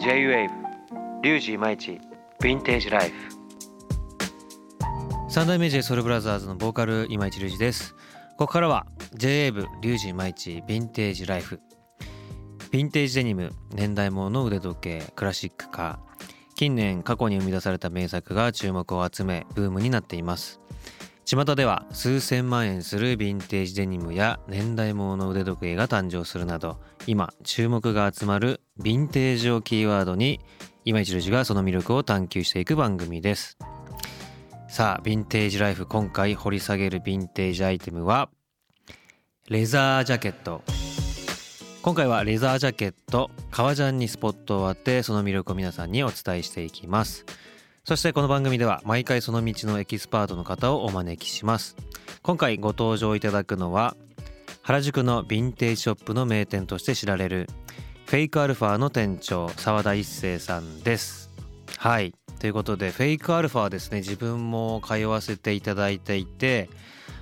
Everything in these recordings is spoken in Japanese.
J-WAVE RYUJI IMAICHI VINTAGE LIFE。三代目 j ソルブラザーズのボーカル今市隆二です。ここからは J-WAVE リュウジイマイチヴィンテージライフ。ヴィンテージデニム年代物の腕時計クラシックカー近年過去に生み出された名作が注目を集めブームになっています。巷では数千万円するヴィンテージデニムや年代物の腕時計が誕生するなど今注目が集まるヴィンテージをキーワードに今市隆二がその魅力を探求していく番組です。さあ VINTAGE LIFE 今回掘り下げるヴィンテージアイテムはレザージャケット。今回はレザージャケット革ジャンにスポットを当てその魅力を皆さんにお伝えしていきます。そしてこの番組では毎回その道のエキスパートの方をお招きします。今回ご登場いただくのは原宿のヴィンテージショップの名店として知られるフェイクアルファの店長澤田一生さんです。はい。ということでフェイクアルファはですね。自分も通わせていただいていて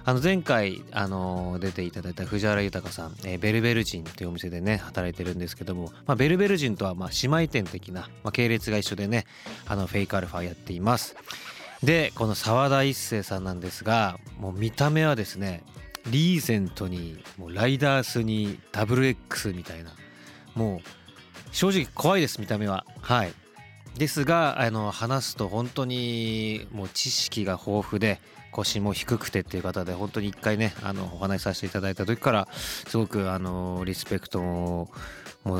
あの前回あの出ていただいた藤原豊さん、えー、ベルベルジンというお店でね働いてるんですけども、まあ、ベルベルジンとはま姉妹店的な、まあ、系列が一緒でねあのフェイクアルファやっています。でこの澤田一生さんなんですがもう見た目はですねリーゼントにもうライダースに WX みたいなもう正直怖いです見た目は。はい。ですがあの話すと本当にもう知識が豊富で腰も低くてっていう方で本当に一回ねあのお話しさせていただいた時からすごくあのリスペクトも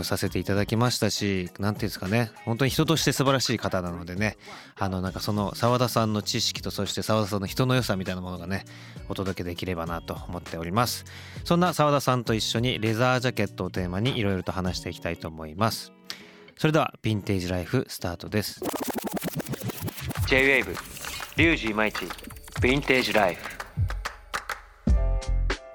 させていただきましたし何ていうんですかね本当に人として素晴らしい方なのでねあのなんかその澤田さんの知識とそして澤田さんの人の良さみたいなものがねお届けできればなと思っております。そんな澤田さんと一緒にレザージャケットをテーマにいろいろと話していきたいと思います。それではヴィンテージライフスタートです。J-WAVE リュウジイマイチ。ヴィンテージライフ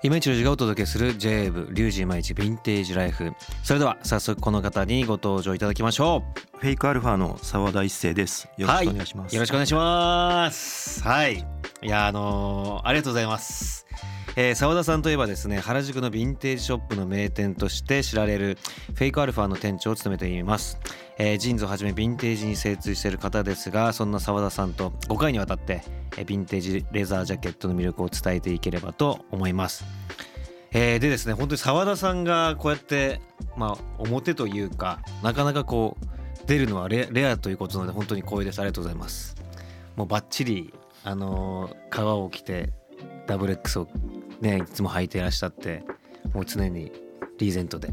今一郎がお届けする j ブリュウジイマイチヴィンテージライフそれでは早速この方にご登場いただきましょう。フェイクアルファの澤田一生です。よろしくお願いします、はい、よろしくお願いします。はい。いやあのー、ありがとうございます。えー、澤田さんといえばですね原宿のヴィンテージショップの名店として知られるフェイクアルファの店長を務めています、えー、ジーンズをはじめヴィンテージに精通している方ですがそんな澤田さんと5回にわたって、えー、ヴィンテージレザージャケットの魅力を伝えていければと思います。えー、でですね本当に澤田さんがこうやってまあ表というかなかなかこう出るのはレアということなので本当に光栄です。ありがとうございます。もうバッチリあのー、革を着てダブル X をねいつも履いていらっしゃってもう常にリーゼントで。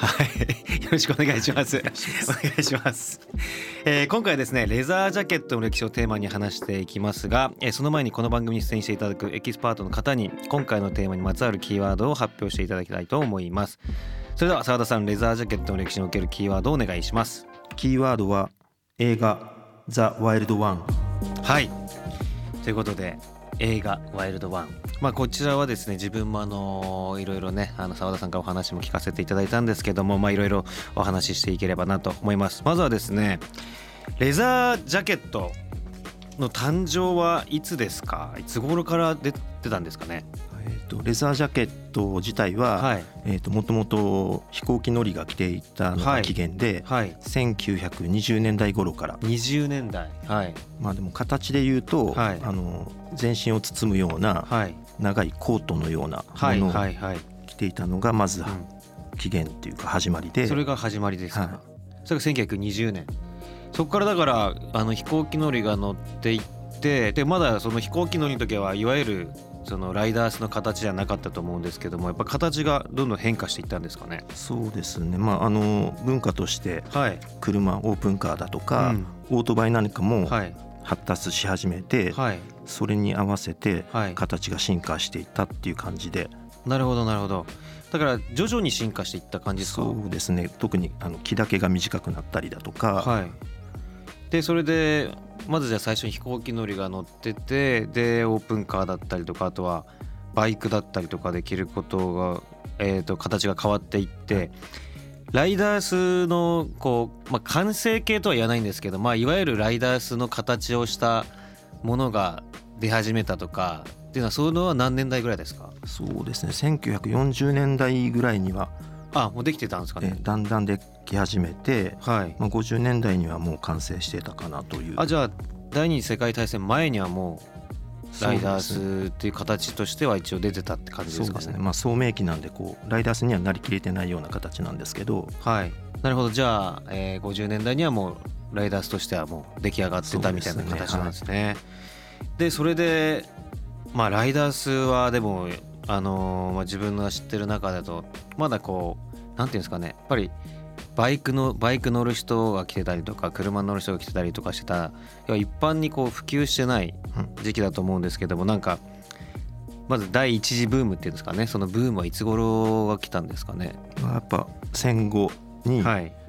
はい。よろしくお願いします。お願いします、えー、今回ですねレザージャケットの歴史をテーマに話していきますが、えー、その前にこの番組に出演していただくエキスパートの方に今回のテーマにまつわるキーワードを発表していただきたいと思います。それでは澤田さんレザージャケットの歴史におけるキーワードをお願いします。キーワードは映画ザ・ワイルド・ワンはい。ということで映画「ワイルドワン」まあこちらはですね自分もあのいろいろねあの澤田さんからお話も聞かせていただいたんですけどもまあいろいろお話ししていければなと思います。まずはですねレザージャケットの誕生はいつですか？いつ頃から出てたんですかね？と、レザージャケット自体は、はい、えーと、もともと飛行機乗りが着ていたのが起源で、はい、1920年代頃から。20年代。はい。まあでも形で言うと、はい、あの全身を包むような、長いコートのようなものを着ていたのがまず、起源っていうか始まりで。それが始まりですか、はい、それが1920年そこからだからあの飛行機乗りが乗っていってでまだその飛行機乗りの時はいわゆるそのライダースの形じゃなかったと思うんですけどもやっぱ形がどんどん変化していったんですかね？そうですね。まああの文化として車、はい、オープンカーだとか、うん、オートバイなんかも発達し始めて、はい、それに合わせて形が進化していったっていう感じで、はい、なるほどなるほど。だから徐々に進化していった感じですか？そうですね。特にあの木だけが短くなったりだとか、はい、でそれでまずじゃあ最初に飛行機乗りが乗っててでオープンカーだったりとかあとはバイクだったりとかできることが、えー、と形が変わっていってライダースのこう、まあ、完成形とは言わないんですけど、まあ、いわゆるライダースの形をしたものが出始めたとかっていうのはそういうのは何年代ぐらいですか？そうですね。1940年代ぐらいにはあもうできてたんですかね。だんだんでき始めて、はい。まあ、50年代にはもう完成してたかなという。あじゃあ第二次世界大戦前にはもうライダースっていう形としては一応出てたって感じですかね。そうですね。まあ、聡明期なんでこうライダースにはなりきれてないような形なんですけど、はい、なるほど。じゃあ、えー、50年代にはもうライダースとしてはもう出来上がってたみたいな形なんですね。そで、ね。はい、それでまあライダースはでもあのー、まあ、自分の知ってる中だとまだこうなんていうんですかねやっぱりバイクのバイク乗る人が来てたりとか車乗る人が来てたりとかしてた一般にこう普及してない時期だと思うんですけどもなんかまず第一次ブームっていうんですかねそのブームはいつ頃が来たんですかね？やっぱ戦後に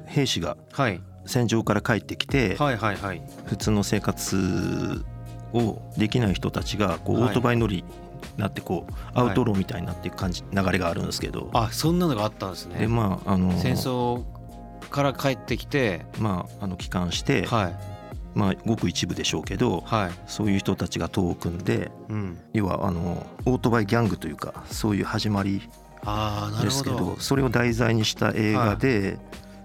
兵士が戦場から帰ってきて普通の生活をできない人たちがこうオートバイ乗りなってこうアウトローみたいになっていく感じ流れがあるんですけど。あそんなのがあったんですね。でまああの戦争から帰ってきてまああの帰還して、はい、まあごく一部でしょうけど、はい、そういう人たちが党を組んで、うん、要はあのオートバイギャングというかそういう始まりですけどそれを題材にした映画で、はい。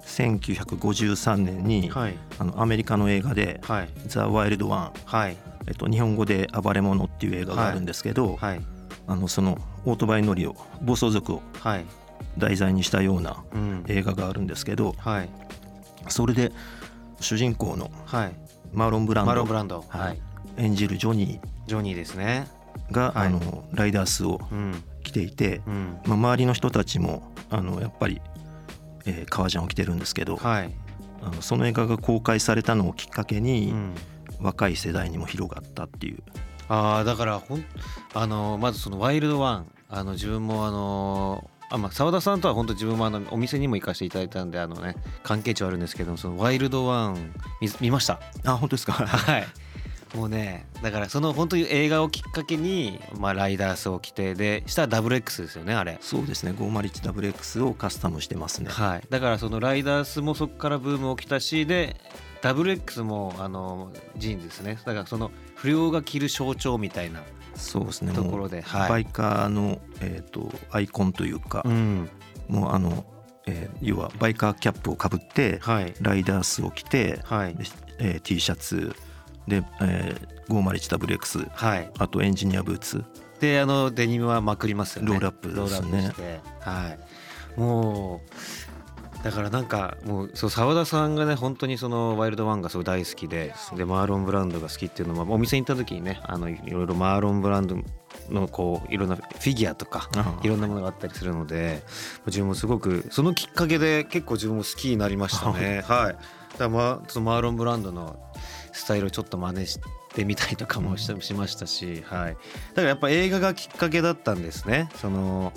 1953年に、はい、あのアメリカの映画で「ザ・ワイルド・ワン」はいえっと、日本語で「暴れ者」っていう映画があるんですけど、はい、あのそのオートバイ乗りを暴走族を題材にしたような映画があるんですけど、はい、それで主人公のマーロン・ブランド,、マロンブランド。はい、演じるジョニー。ジョニーですね。が、はい、あのライダースを着ていて、うん、まあ、周りの人たちもあのやっぱり、えー、革ジャンを着てるんですけど、はい、あのその映画が公開されたのをきっかけに、うん、若い世代にも広がったっていう。ああだからほんあのまずその「ワイルドワン」あの自分もあのあまあ澤田さんとは本当自分もあのお店にも行かせていただいたんであのね関係値はあるんですけどその「ワイルドワン見」見ました？あ本当ですか？はい。もうねだからその本当に映画をきっかけに、まあ、ライダースを着てでしたらダブル X ですよねあれ。そうですね。501WX をカスタムしてますね。はい。だからそのライダースもそこからブーム起きたしでダブル X もあのジーンズですね。だからその不良が着る象徴みたいなそうですね。ところで、はい、バイカーの、えーと、アイコンというか、うん、もうあの、えー、要はバイカーキャップをかぶって、はい、ライダースを着て、はい。えー、T シャツで、えー、501WX、はい、あとエンジニアブーツ。であのデニムはまくりますよね。ロールアップですね。はい。もうだからなんかもうそう澤田さんがね本当にそのワイルドワンがすごい大好きででマーロン・ブランドが好きっていうのはお店に行った時にねあのいろいろマーロン・ブランドのこういろんなフィギュアとかいろんなものがあったりするので自分もすごくそのきっかけで結構自分も好きになりましたね。はい、だからまそのマーロン・ブランドのスタイルをちょっと真似してみたりとかもしましたし、はい、だからやっぱ映画がきっかけだったんですね。その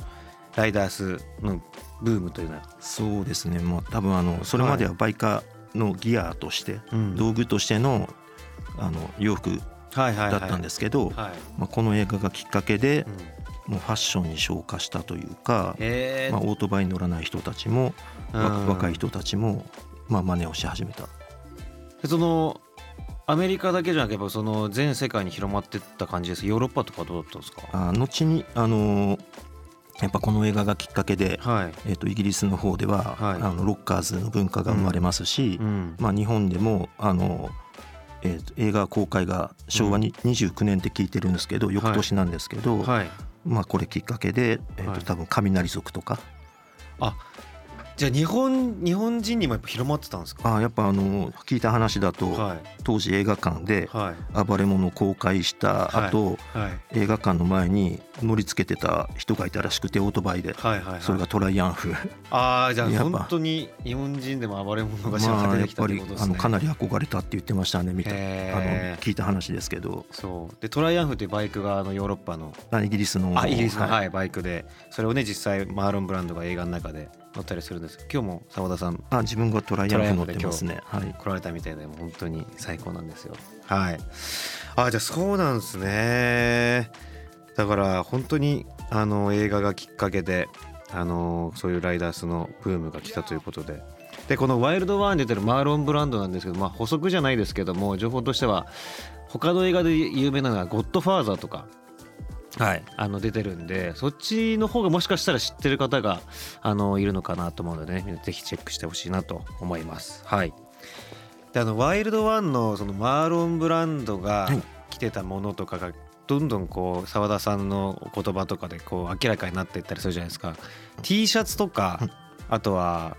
ライダースのブームというのは。そうですね。もう多分あのそれまではバイカーのギアとして、道具としてのあの洋服だったんですけど、まあ、この映画がきっかけで、もうファッションに昇華したというか、まあ、オートバイに乗らない人たちも、若い人たちも、まあ真似をし始めた。そのアメリカだけじゃなければその全世界に広まってった感じですヨーロッパとかどうだったんですか？あ後にあのやっぱこの映画がきっかけで、はい、えー、とイギリスの方では、はい、あのロッカーズの文化が生まれますし、うん、まあ、日本でもあの、えー、と映画公開が昭和に29年って聞いてるんですけど、うん、翌年なんですけど、はい、まあ、これきっかけで、えー、と多分雷族とか。あじゃあ日本日本人にもやっぱ広まってたんですか？あやっぱあの聞いた話だと、はい、当時映画館で暴れ者を公開した後、はい。はい、映画館の前に乗り付けてた人がいたらしくてオートバイで、はいはいはい、それがトライアンフ。ああじゃあ本当に日本人でも暴れ者が知られてきたってことですね、まあ、かなり憧れたって言ってましたねみた。いあの聞いた話ですけど。そう。でトライアンフっていうバイクがあのヨーロッパの。イギリスの。あイギリスの、はい、バイクで。それをね実際マーロン・ブランドが映画の中で乗ったりするんです。今日も澤田さんあ自分がトライアンフ乗ってますね。はい。来られたみたいで本当に最高なんですよ。はい。あじゃあそうなんですね。だから本当にあの映画がきっかけであのそういうライダースのブームが来たということで。でこの「ワイルドワン」に出てるマーロン・ブランドなんですけど、まあ、補足じゃないですけども情報としては他の映画で有名なのは「ゴッドファーザー」とかはい、あの出てるんでそっちの方がもしかしたら知ってる方があのいるのかなと思うのでねぜひチェックしてほしいなと思います。はい、であのワイルドワンのそのマーロン・ブランドが着てたものとかがどんどんこう澤田さんの言葉とかでこう明らかになっていったりするじゃないですか。T シャツとかあとは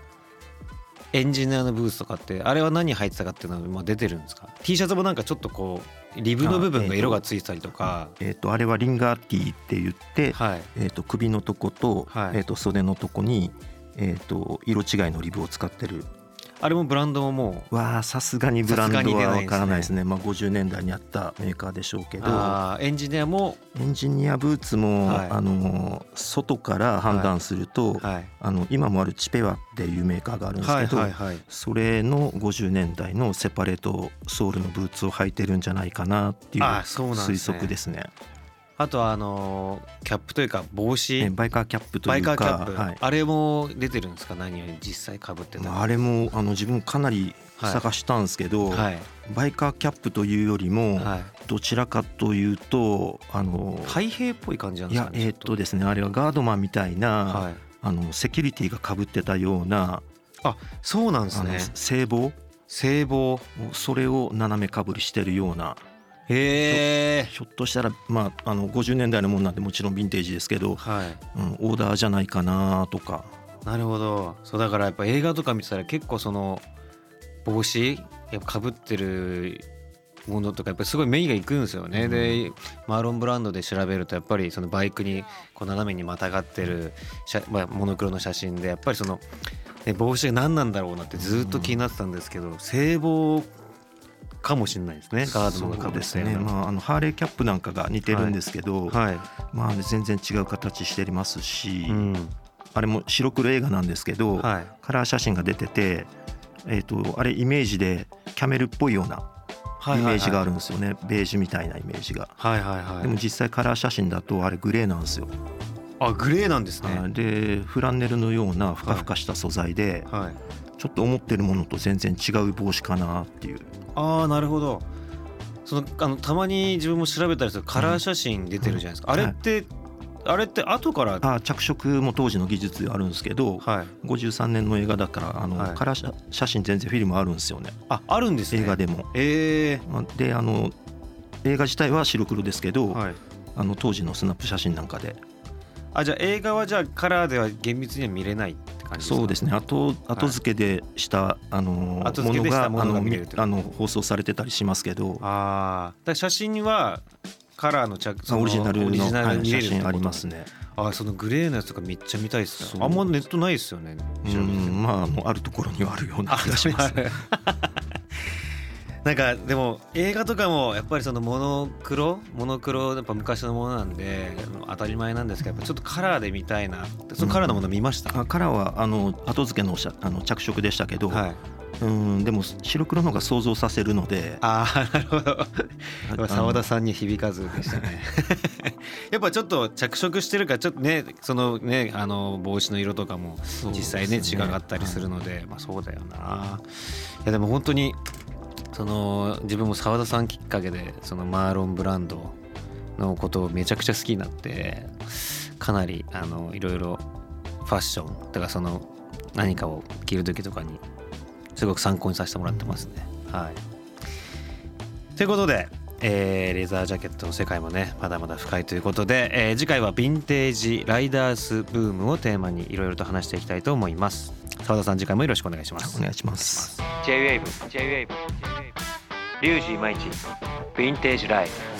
エンジニアのブースとかってあれは何入ってたかっていうのは出てるんですか？T シャツもなんかちょっとこうリブの部分が色がついてたりとか。えっ、ー、とあれはリンガーティーって言って、はい、えー、と首のとこと,、はい、えー、と袖のとこに、えー、と色違いのリブを使ってるあれもブランドももうわあさすがにブランドはわからないですね。まあ50年代にあったメーカーでしょうけど。エンジニアもエンジニアブーツも、はい、あの外から判断すると、はい。はい、あの今もあるチペワっていうメーカーがあるんですけど、はいはいはい、それの50年代のセパレートソールのブーツを履いてるんじゃないかなっていう推測ですね。あとはあのキャップというか帽子。バイカーキャップというかバイカーキャップ、はい、あれも出てるんですか？何より実際かぶってたあれもあの自分かなり探したんですけど、はい、バイカーキャップというよりも、どちらかというとあの開閉っぽい感じなんですかねいやえー、っとですねあれはガードマンみたいな、はい、あのセキュリティがかぶってたようなあそうなんですね。聖望聖望それを斜めかぶりしてるようなへひょっとしたら、まあ、あの50年代のものなんでもちろんヴィンテージですけど、はい。うん、オーダーじゃないかなとか。なるほど。そうだからやっぱ映画とか見てたら結構その帽子やっぱかぶってるものとかやっぱりすごい目がいくんですよね、うん、でマーロンブランドで調べるとやっぱりそのバイクにこう斜めにまたがってるまあ、モノクロの写真でやっぱりその、ね、帽子が何なんだろうなってずっと気になってたんですけど、聖望かもしれないですね。ガードのがですね、まあ、あのハーレーキャップなんかが似てるんですけど、はい。はい、まあ、全然違う形してますし、うん、あれも白黒映画なんですけど、はい、カラー写真が出てて、えーと、あれイメージでキャメルっぽいようなイメージがあるんですよね、ベージュみたいなイメージが、はいはいはい、でも実際カラー写真だとあれグレーなんですよ。あグレーなんですね。でフランネルのようなふかふかした素材で、はい、ちょっと思ってるものと全然違う帽子かなっていう。ああなるほど。そのあのたまに自分も調べたりするカラー写真出てるじゃないですか、うん、あれって、はいあれって後から？あ着色も当時の技術あるんですけど、はい、53年の映画だからあの、はい、カラー写真全然フィルムあるんですよね。ああるんです、ね、映画でも。ええー、であの映画自体は白黒ですけど、はい、あの当時のスナップ写真なんかで。あじゃあ映画はじゃあカラーでは厳密には見れない感じそうですね。後後付けでした、はい、あのものがあのあの放送されてたりしますけど。ああ写真はカラーの着オリジナルの、はい、写真ありますね。あそのグレーのやつとかめっちゃ見たいですね。あんまネットないですよね。うんまああるところにはあるような気がしますなんかでも映画とかもやっぱりそのモノクロモノクロやっぱ昔のものなんで当たり前なんですけどちょっとカラーで見たいなそのカラーのもの見ました、うん、カラーはあの後付けのあの着色でしたけど、はい、うんでも白黒の方が想像させるので。ああ なるほど。澤田さんに響かずでしたね。やっぱちょっと着色してるからちょっとねそのねあの帽子の色とかも実際ねね。違かったりするので、はい、まあそうだよな。いやでも本当にその自分も澤田さんきっかけでそのマーロンブランドのことをめちゃくちゃ好きになってかなりあのいろいろファッションとかその何かを着る時とかにすごく参考にさせてもらってますね。はい、ということで、えー、レザージャケットの世界もねまだまだ深いということで、えー、次回はヴィンテージライダースブームをテーマにいろいろと話していきたいと思います。澤田さん次回もよろしくお願いします。お願いします。J-WAVE J-WAVE リュウジイマイチ。ヴィンテージライフ。